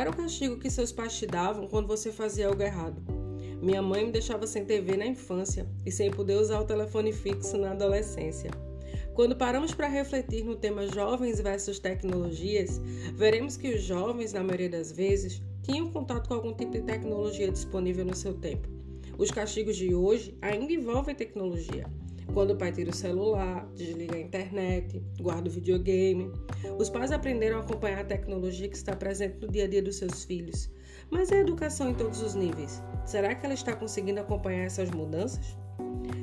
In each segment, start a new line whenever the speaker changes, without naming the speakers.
era o castigo que seus pais te davam quando você fazia algo errado? Minha mãe me deixava sem TV na infância e sem poder usar o telefone fixo na adolescência. Quando paramos para refletir no tema jovens versus tecnologias, veremos que os jovens, na maioria das vezes, tinham contato com algum tipo de tecnologia disponível no seu tempo. Os castigos de hoje ainda envolvem tecnologia. Quando o pai tira o celular, desliga a internet, guarda o videogame. Os pais aprenderam a acompanhar a tecnologia que está presente no dia a dia dos seus filhos. Mas a educação em todos os níveis, será que ela está conseguindo acompanhar essas mudanças?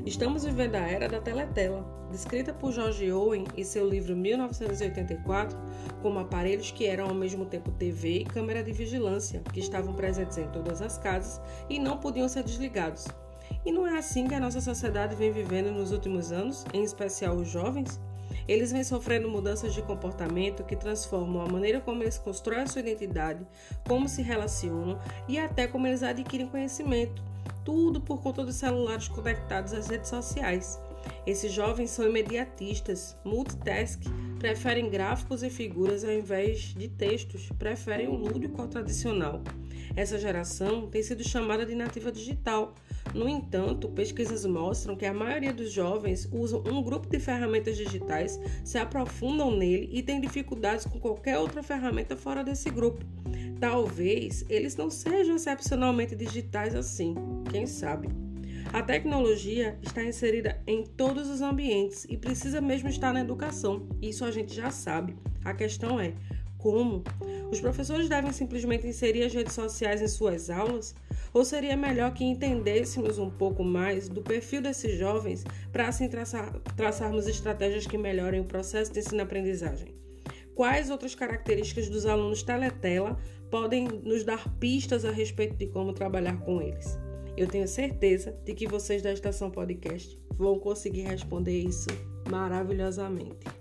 Estamos vivendo a era da teletela, descrita por George Owen em seu livro 1984 como aparelhos que eram ao mesmo tempo TV e câmera de vigilância, que estavam presentes em todas as casas e não podiam ser desligados. E não é assim que a nossa sociedade vem vivendo nos últimos anos, em especial os jovens? Eles vêm sofrendo mudanças de comportamento que transformam a maneira como eles constroem a sua identidade, como se relacionam e até como eles adquirem conhecimento tudo por conta dos celulares conectados às redes sociais. Esses jovens são imediatistas, multitask, preferem gráficos e figuras ao invés de textos, preferem o lúdico ao tradicional. Essa geração tem sido chamada de nativa digital. No entanto, pesquisas mostram que a maioria dos jovens usam um grupo de ferramentas digitais, se aprofundam nele e têm dificuldades com qualquer outra ferramenta fora desse grupo. Talvez eles não sejam excepcionalmente digitais assim, quem sabe? A tecnologia está inserida em todos os ambientes e precisa mesmo estar na educação. Isso a gente já sabe. A questão é como? Os professores devem simplesmente inserir as redes sociais em suas aulas? Ou seria melhor que entendêssemos um pouco mais do perfil desses jovens para assim traçar, traçarmos estratégias que melhorem o processo de ensino-aprendizagem? Quais outras características dos alunos teletela podem nos dar pistas a respeito de como trabalhar com eles? Eu tenho certeza de que vocês da Estação Podcast vão conseguir responder isso maravilhosamente.